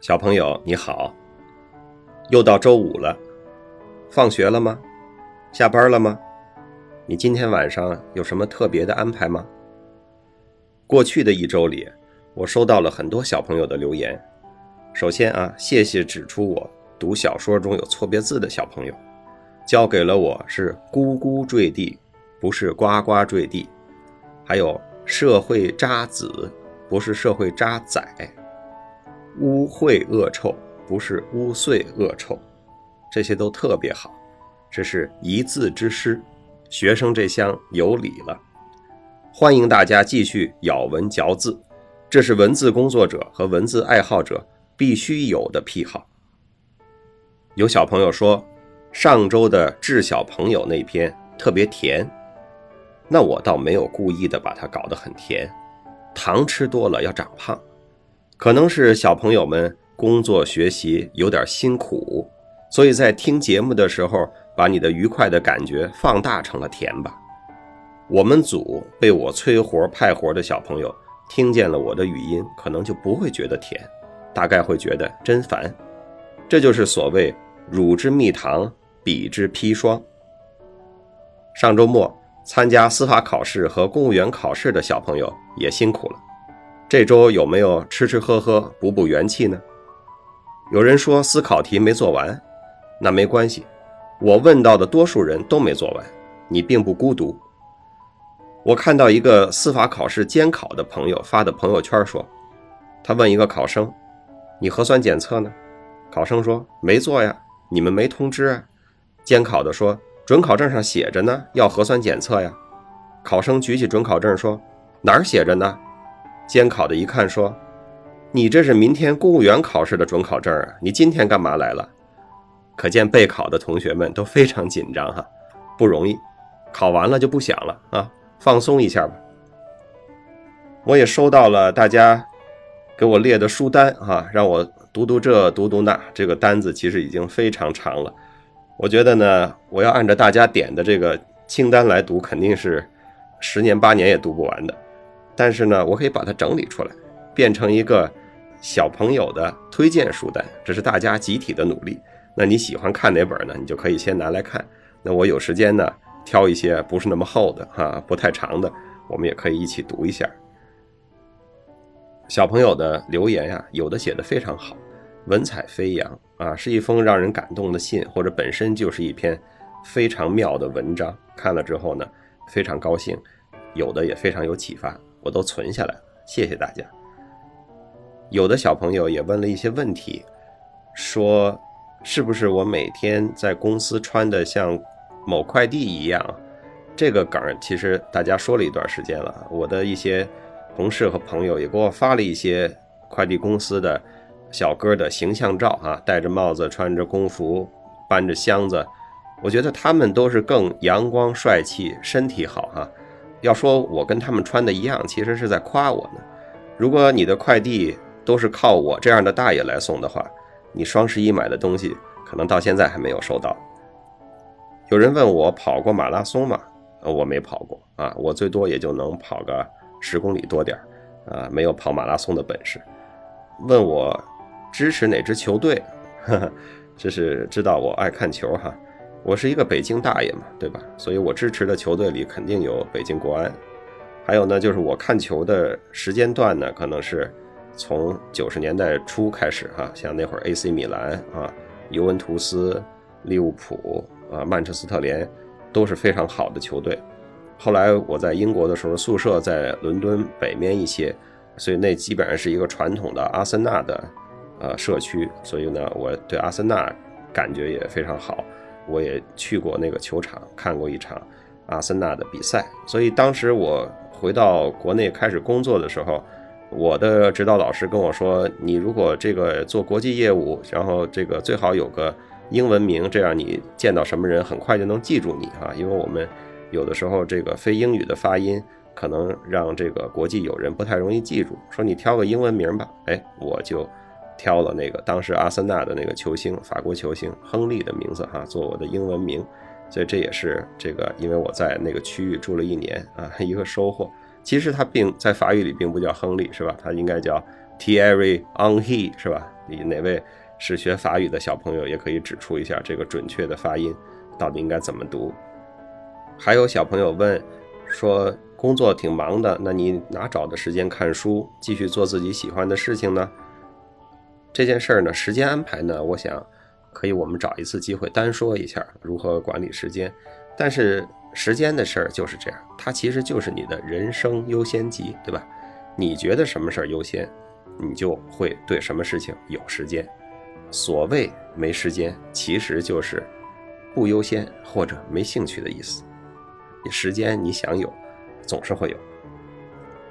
小朋友你好，又到周五了，放学了吗？下班了吗？你今天晚上有什么特别的安排吗？过去的一周里，我收到了很多小朋友的留言。首先啊，谢谢指出我读小说中有错别字的小朋友，教给了我是“咕咕坠地”，不是“呱呱坠地”。还有“社会渣子”，不是“社会渣仔”。污秽恶臭不是污秽恶臭，这些都特别好，这是一字之诗，学生这厢有礼了。欢迎大家继续咬文嚼字，这是文字工作者和文字爱好者必须有的癖好。有小朋友说，上周的致小朋友那篇特别甜，那我倒没有故意的把它搞得很甜，糖吃多了要长胖。可能是小朋友们工作学习有点辛苦，所以在听节目的时候，把你的愉快的感觉放大成了甜吧。我们组被我催活派活的小朋友听见了我的语音，可能就不会觉得甜，大概会觉得真烦。这就是所谓乳之蜜糖，彼之砒霜。上周末参加司法考试和公务员考试的小朋友也辛苦了。这周有没有吃吃喝喝补补元气呢？有人说思考题没做完，那没关系，我问到的多数人都没做完，你并不孤独。我看到一个司法考试监考的朋友发的朋友圈说，他问一个考生：“你核酸检测呢？”考生说：“没做呀，你们没通知啊。”监考的说：“准考证上写着呢，要核酸检测呀。”考生举起准考证说：“哪儿写着呢？”监考的一看说：“你这是明天公务员考试的准考证啊，你今天干嘛来了？”可见备考的同学们都非常紧张哈，不容易。考完了就不想了啊，放松一下吧。我也收到了大家给我列的书单哈，让我读读这读读那，这个单子其实已经非常长了。我觉得呢，我要按照大家点的这个清单来读，肯定是十年八年也读不完的。但是呢，我可以把它整理出来，变成一个小朋友的推荐书单，这是大家集体的努力。那你喜欢看哪本呢？你就可以先拿来看。那我有时间呢，挑一些不是那么厚的哈，不太长的，我们也可以一起读一下。小朋友的留言呀，有的写的非常好，文采飞扬啊，是一封让人感动的信，或者本身就是一篇非常妙的文章。看了之后呢，非常高兴，有的也非常有启发。我都存下来了，谢谢大家。有的小朋友也问了一些问题，说是不是我每天在公司穿的像某快递一样？这个梗其实大家说了一段时间了。我的一些同事和朋友也给我发了一些快递公司的小哥的形象照啊，戴着帽子，穿着工服，搬着箱子，我觉得他们都是更阳光帅气，身体好哈。要说我跟他们穿的一样，其实是在夸我呢。如果你的快递都是靠我这样的大爷来送的话，你双十一买的东西可能到现在还没有收到。有人问我跑过马拉松吗？呃，我没跑过啊，我最多也就能跑个十公里多点儿，啊，没有跑马拉松的本事。问我支持哪支球队？这是知道我爱看球哈。我是一个北京大爷嘛，对吧？所以我支持的球队里肯定有北京国安。还有呢，就是我看球的时间段呢，可能是从九十年代初开始哈，像那会儿 AC 米兰啊、尤文图斯、利物浦啊、曼彻斯特联都是非常好的球队。后来我在英国的时候，宿舍在伦敦北面一些，所以那基本上是一个传统的阿森纳的呃社区，所以呢，我对阿森纳感觉也非常好。我也去过那个球场看过一场阿森纳的比赛，所以当时我回到国内开始工作的时候，我的指导老师跟我说：“你如果这个做国际业务，然后这个最好有个英文名，这样你见到什么人很快就能记住你啊，因为我们有的时候这个非英语的发音可能让这个国际友人不太容易记住。说你挑个英文名吧，哎，我就。”挑了那个当时阿森纳的那个球星，法国球星亨利的名字哈，做我的英文名，所以这也是这个，因为我在那个区域住了一年啊，一个收获。其实他并在法语里并不叫亨利，是吧？他应该叫 Thierry Henry，是吧？你哪位是学法语的小朋友也可以指出一下这个准确的发音到底应该怎么读。还有小朋友问说，工作挺忙的，那你哪找的时间看书，继续做自己喜欢的事情呢？这件事儿呢，时间安排呢，我想可以我们找一次机会单说一下如何管理时间。但是时间的事儿就是这样，它其实就是你的人生优先级，对吧？你觉得什么事儿优先，你就会对什么事情有时间。所谓没时间，其实就是不优先或者没兴趣的意思。时间你想有，总是会有。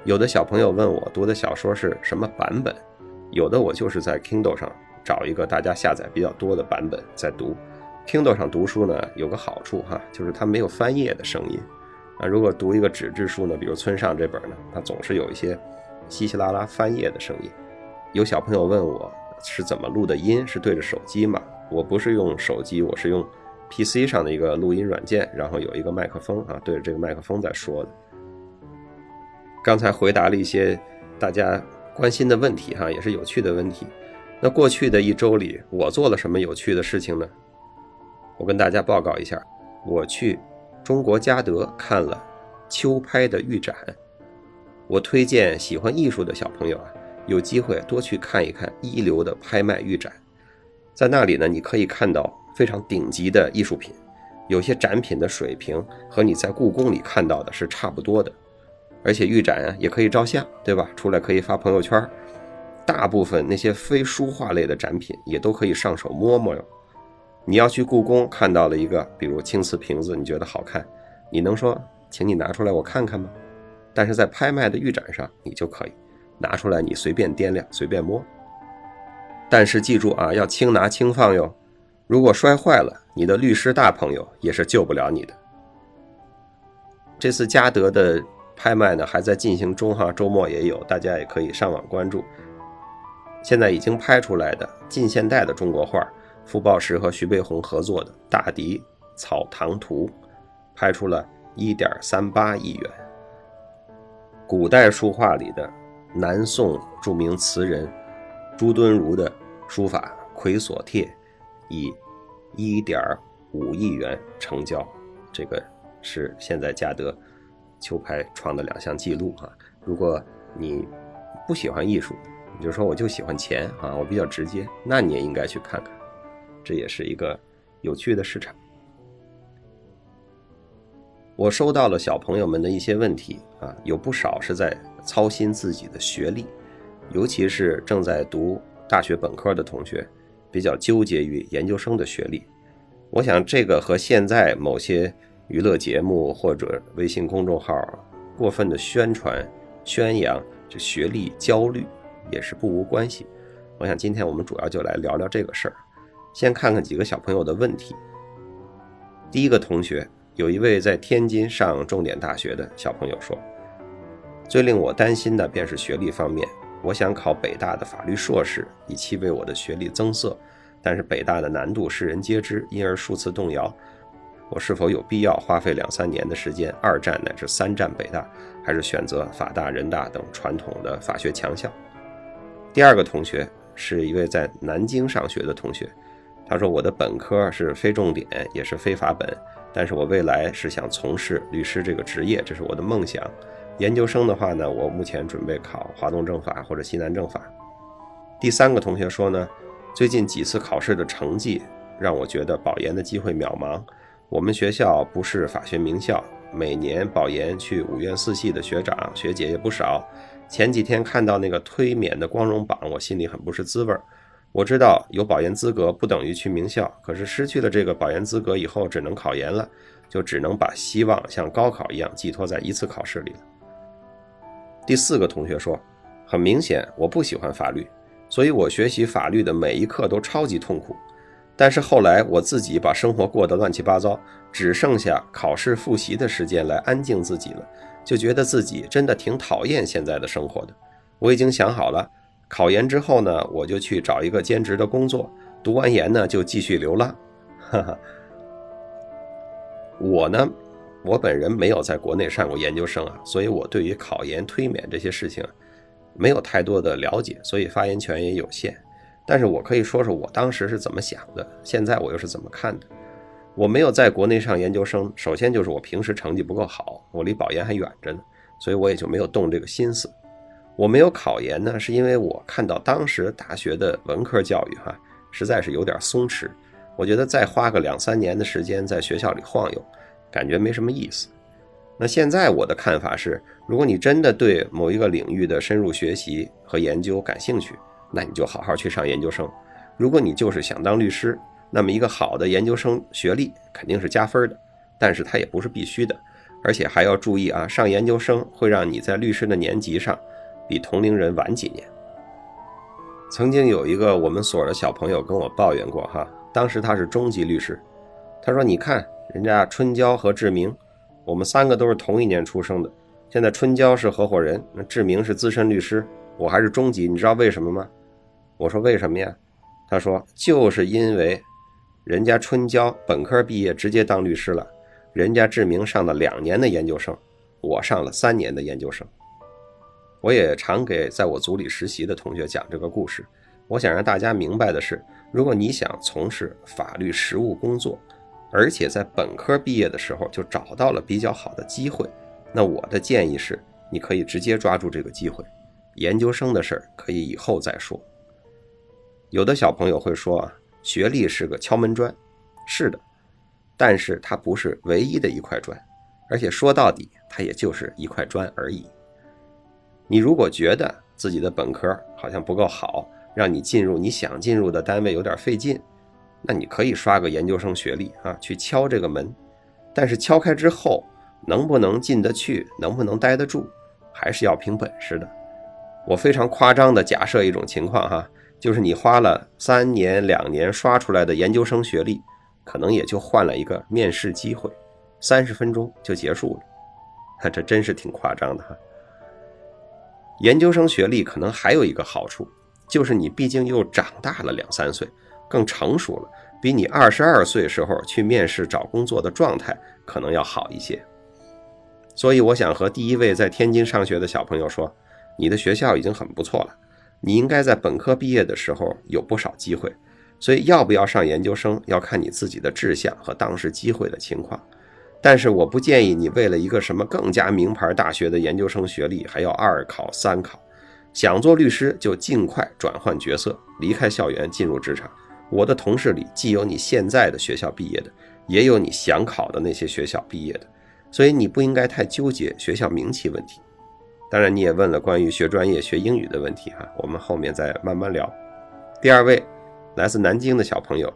有的小朋友问我读的小说是什么版本，有的我就是在 Kindle 上找一个大家下载比较多的版本在读。Kindle 上读书呢有个好处哈，就是它没有翻页的声音。啊，如果读一个纸质书呢，比如村上这本呢，它总是有一些稀稀拉拉翻页的声音。有小朋友问我是怎么录的音，是对着手机吗？我不是用手机，我是用 PC 上的一个录音软件，然后有一个麦克风啊，对着这个麦克风在说的。刚才回答了一些大家关心的问题哈，也是有趣的问题。那过去的一周里，我做了什么有趣的事情呢？我跟大家报告一下，我去。中国嘉德看了秋拍的预展，我推荐喜欢艺术的小朋友啊，有机会多去看一看一流的拍卖预展，在那里呢，你可以看到非常顶级的艺术品，有些展品的水平和你在故宫里看到的是差不多的，而且预展啊也可以照相，对吧？出来可以发朋友圈，大部分那些非书画类的展品也都可以上手摸摸哟。你要去故宫看到了一个，比如青瓷瓶子，你觉得好看，你能说，请你拿出来我看看吗？但是在拍卖的预展上，你就可以拿出来，你随便掂量，随便摸。但是记住啊，要轻拿轻放哟。如果摔坏了，你的律师大朋友也是救不了你的。这次嘉德的拍卖呢，还在进行中哈，周末也有，大家也可以上网关注。现在已经拍出来的近现代的中国画。傅抱石和徐悲鸿合作的《大迪草堂图》，拍出了1.38亿元。古代书画里的南宋著名词人朱敦儒的书法《葵锁帖》，以1.5亿元成交。这个是现在嘉德球拍创的两项记录啊！如果你不喜欢艺术，你就说我就喜欢钱啊，我比较直接，那你也应该去看看。这也是一个有趣的市场。我收到了小朋友们的一些问题啊，有不少是在操心自己的学历，尤其是正在读大学本科的同学，比较纠结于研究生的学历。我想这个和现在某些娱乐节目或者微信公众号过分的宣传宣扬这学历焦虑也是不无关系。我想今天我们主要就来聊聊这个事儿。先看看几个小朋友的问题。第一个同学，有一位在天津上重点大学的小朋友说：“最令我担心的便是学历方面。我想考北大的法律硕士，以期为我的学历增色。但是北大的难度世人皆知，因而数次动摇。我是否有必要花费两三年的时间，二战乃至三战北大，还是选择法大、人大等传统的法学强校？”第二个同学是一位在南京上学的同学。他说：“我的本科是非重点，也是非法本，但是我未来是想从事律师这个职业，这是我的梦想。研究生的话呢，我目前准备考华东政法或者西南政法。”第三个同学说呢：“最近几次考试的成绩让我觉得保研的机会渺茫。我们学校不是法学名校，每年保研去五院四系的学长学姐也不少。前几天看到那个推免的光荣榜，我心里很不是滋味儿。”我知道有保研资格不等于去名校，可是失去了这个保研资格以后，只能考研了，就只能把希望像高考一样寄托在一次考试里了。第四个同学说：“很明显，我不喜欢法律，所以我学习法律的每一课都超级痛苦。但是后来我自己把生活过得乱七八糟，只剩下考试复习的时间来安静自己了，就觉得自己真的挺讨厌现在的生活的。我已经想好了。”考研之后呢，我就去找一个兼职的工作。读完研呢，就继续流浪。哈哈，我呢，我本人没有在国内上过研究生啊，所以我对于考研、推免这些事情没有太多的了解，所以发言权也有限。但是我可以说说我当时是怎么想的，现在我又是怎么看的。我没有在国内上研究生，首先就是我平时成绩不够好，我离保研还远着呢，所以我也就没有动这个心思。我没有考研呢，是因为我看到当时大学的文科教育哈，实在是有点松弛。我觉得再花个两三年的时间在学校里晃悠，感觉没什么意思。那现在我的看法是，如果你真的对某一个领域的深入学习和研究感兴趣，那你就好好去上研究生。如果你就是想当律师，那么一个好的研究生学历肯定是加分的，但是它也不是必须的，而且还要注意啊，上研究生会让你在律师的年级上比同龄人晚几年。曾经有一个我们所的小朋友跟我抱怨过哈，当时他是中级律师，他说：“你看人家春娇和志明，我们三个都是同一年出生的，现在春娇是合伙人，那志明是资深律师，我还是中级，你知道为什么吗？”我说：“为什么呀？”他说：“就是因为。”人家春娇本科毕业直接当律师了，人家志明上了两年的研究生，我上了三年的研究生。我也常给在我组里实习的同学讲这个故事，我想让大家明白的是，如果你想从事法律实务工作，而且在本科毕业的时候就找到了比较好的机会，那我的建议是，你可以直接抓住这个机会，研究生的事儿可以以后再说。有的小朋友会说啊。学历是个敲门砖，是的，但是它不是唯一的一块砖，而且说到底，它也就是一块砖而已。你如果觉得自己的本科好像不够好，让你进入你想进入的单位有点费劲，那你可以刷个研究生学历啊，去敲这个门。但是敲开之后，能不能进得去，能不能待得住，还是要凭本事的。我非常夸张的假设一种情况哈。就是你花了三年两年刷出来的研究生学历，可能也就换了一个面试机会，三十分钟就结束了，哈，这真是挺夸张的哈。研究生学历可能还有一个好处，就是你毕竟又长大了两三岁，更成熟了，比你二十二岁时候去面试找工作的状态可能要好一些。所以我想和第一位在天津上学的小朋友说，你的学校已经很不错了。你应该在本科毕业的时候有不少机会，所以要不要上研究生要看你自己的志向和当时机会的情况。但是我不建议你为了一个什么更加名牌大学的研究生学历还要二考三考。想做律师就尽快转换角色，离开校园进入职场。我的同事里既有你现在的学校毕业的，也有你想考的那些学校毕业的，所以你不应该太纠结学校名气问题。当然，你也问了关于学专业、学英语的问题哈，我们后面再慢慢聊。第二位来自南京的小朋友，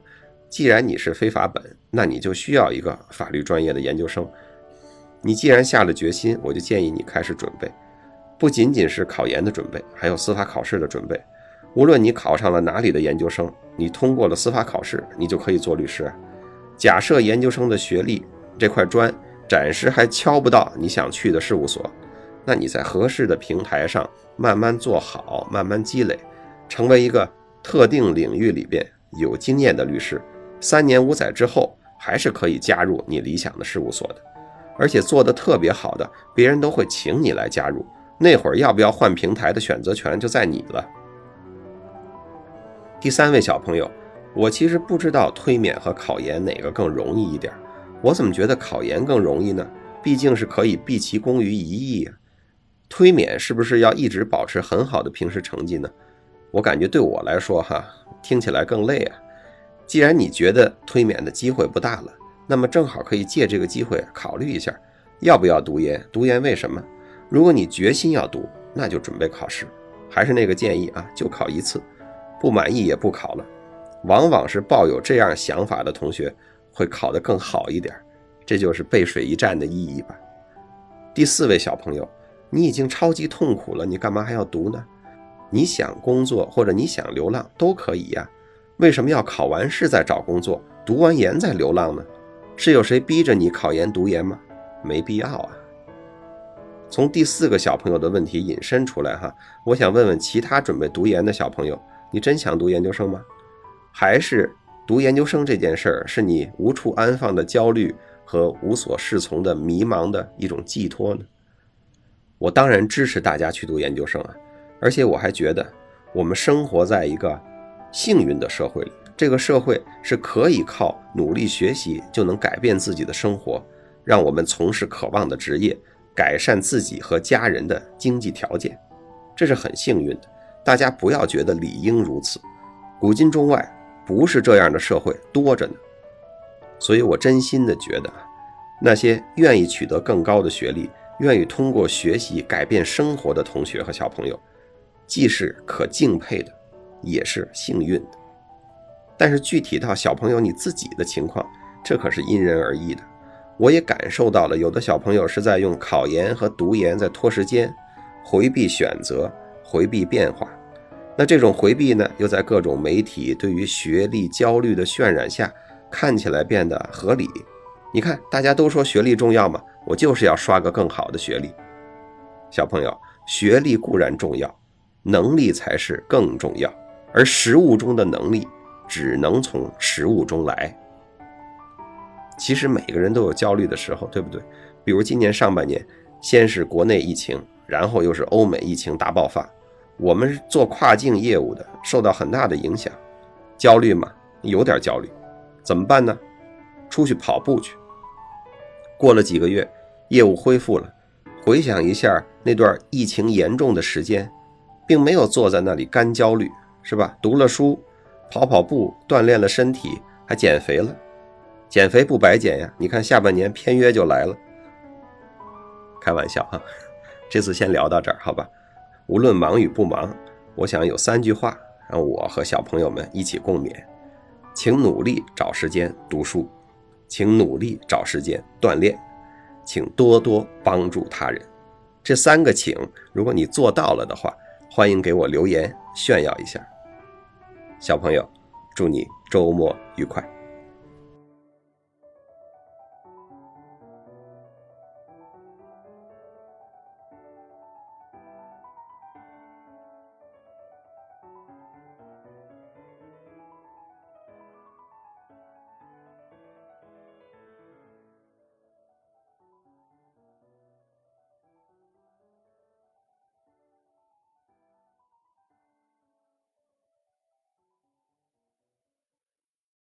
既然你是非法本，那你就需要一个法律专业的研究生。你既然下了决心，我就建议你开始准备，不仅仅是考研的准备，还有司法考试的准备。无论你考上了哪里的研究生，你通过了司法考试，你就可以做律师。假设研究生的学历这块砖暂时还敲不到你想去的事务所。那你在合适的平台上慢慢做好，慢慢积累，成为一个特定领域里边有经验的律师，三年五载之后还是可以加入你理想的事务所的，而且做得特别好的，别人都会请你来加入。那会儿要不要换平台的选择权就在你了。第三位小朋友，我其实不知道推免和考研哪个更容易一点，我怎么觉得考研更容易呢？毕竟是可以毕其功于一役呀。推免是不是要一直保持很好的平时成绩呢？我感觉对我来说，哈，听起来更累啊。既然你觉得推免的机会不大了，那么正好可以借这个机会考虑一下，要不要读研？读研为什么？如果你决心要读，那就准备考试。还是那个建议啊，就考一次，不满意也不考了。往往是抱有这样想法的同学会考得更好一点，这就是背水一战的意义吧。第四位小朋友。你已经超级痛苦了，你干嘛还要读呢？你想工作或者你想流浪都可以呀，为什么要考完试再找工作，读完研再流浪呢？是有谁逼着你考研读研吗？没必要啊。从第四个小朋友的问题引申出来哈，我想问问其他准备读研的小朋友，你真想读研究生吗？还是读研究生这件事儿是你无处安放的焦虑和无所适从的迷茫的一种寄托呢？我当然支持大家去读研究生啊，而且我还觉得，我们生活在一个幸运的社会里，这个社会是可以靠努力学习就能改变自己的生活，让我们从事渴望的职业，改善自己和家人的经济条件，这是很幸运的。大家不要觉得理应如此，古今中外不是这样的社会多着呢。所以我真心的觉得，那些愿意取得更高的学历，愿意通过学习改变生活的同学和小朋友，既是可敬佩的。也是幸运的，但是具体到小朋友你自己的情况，这可是因人而异的。我也感受到了，有的小朋友是在用考研和读研在拖时间，回避选择，回避变化。那这种回避呢，又在各种媒体对于学历焦虑的渲染下，看起来变得合理。你看，大家都说学历重要嘛，我就是要刷个更好的学历。小朋友，学历固然重要，能力才是更重要。而实物中的能力，只能从实物中来。其实每个人都有焦虑的时候，对不对？比如今年上半年，先是国内疫情，然后又是欧美疫情大爆发，我们做跨境业务的受到很大的影响，焦虑嘛，有点焦虑，怎么办呢？出去跑步去。过了几个月，业务恢复了，回想一下那段疫情严重的时间，并没有坐在那里干焦虑。是吧？读了书，跑跑步，锻炼了身体，还减肥了。减肥不白减呀！你看下半年片约就来了。开玩笑哈，这次先聊到这儿，好吧？无论忙与不忙，我想有三句话让我和小朋友们一起共勉：请努力找时间读书，请努力找时间锻炼，请多多帮助他人。这三个请，如果你做到了的话，欢迎给我留言炫耀一下。小朋友，祝你周末愉快。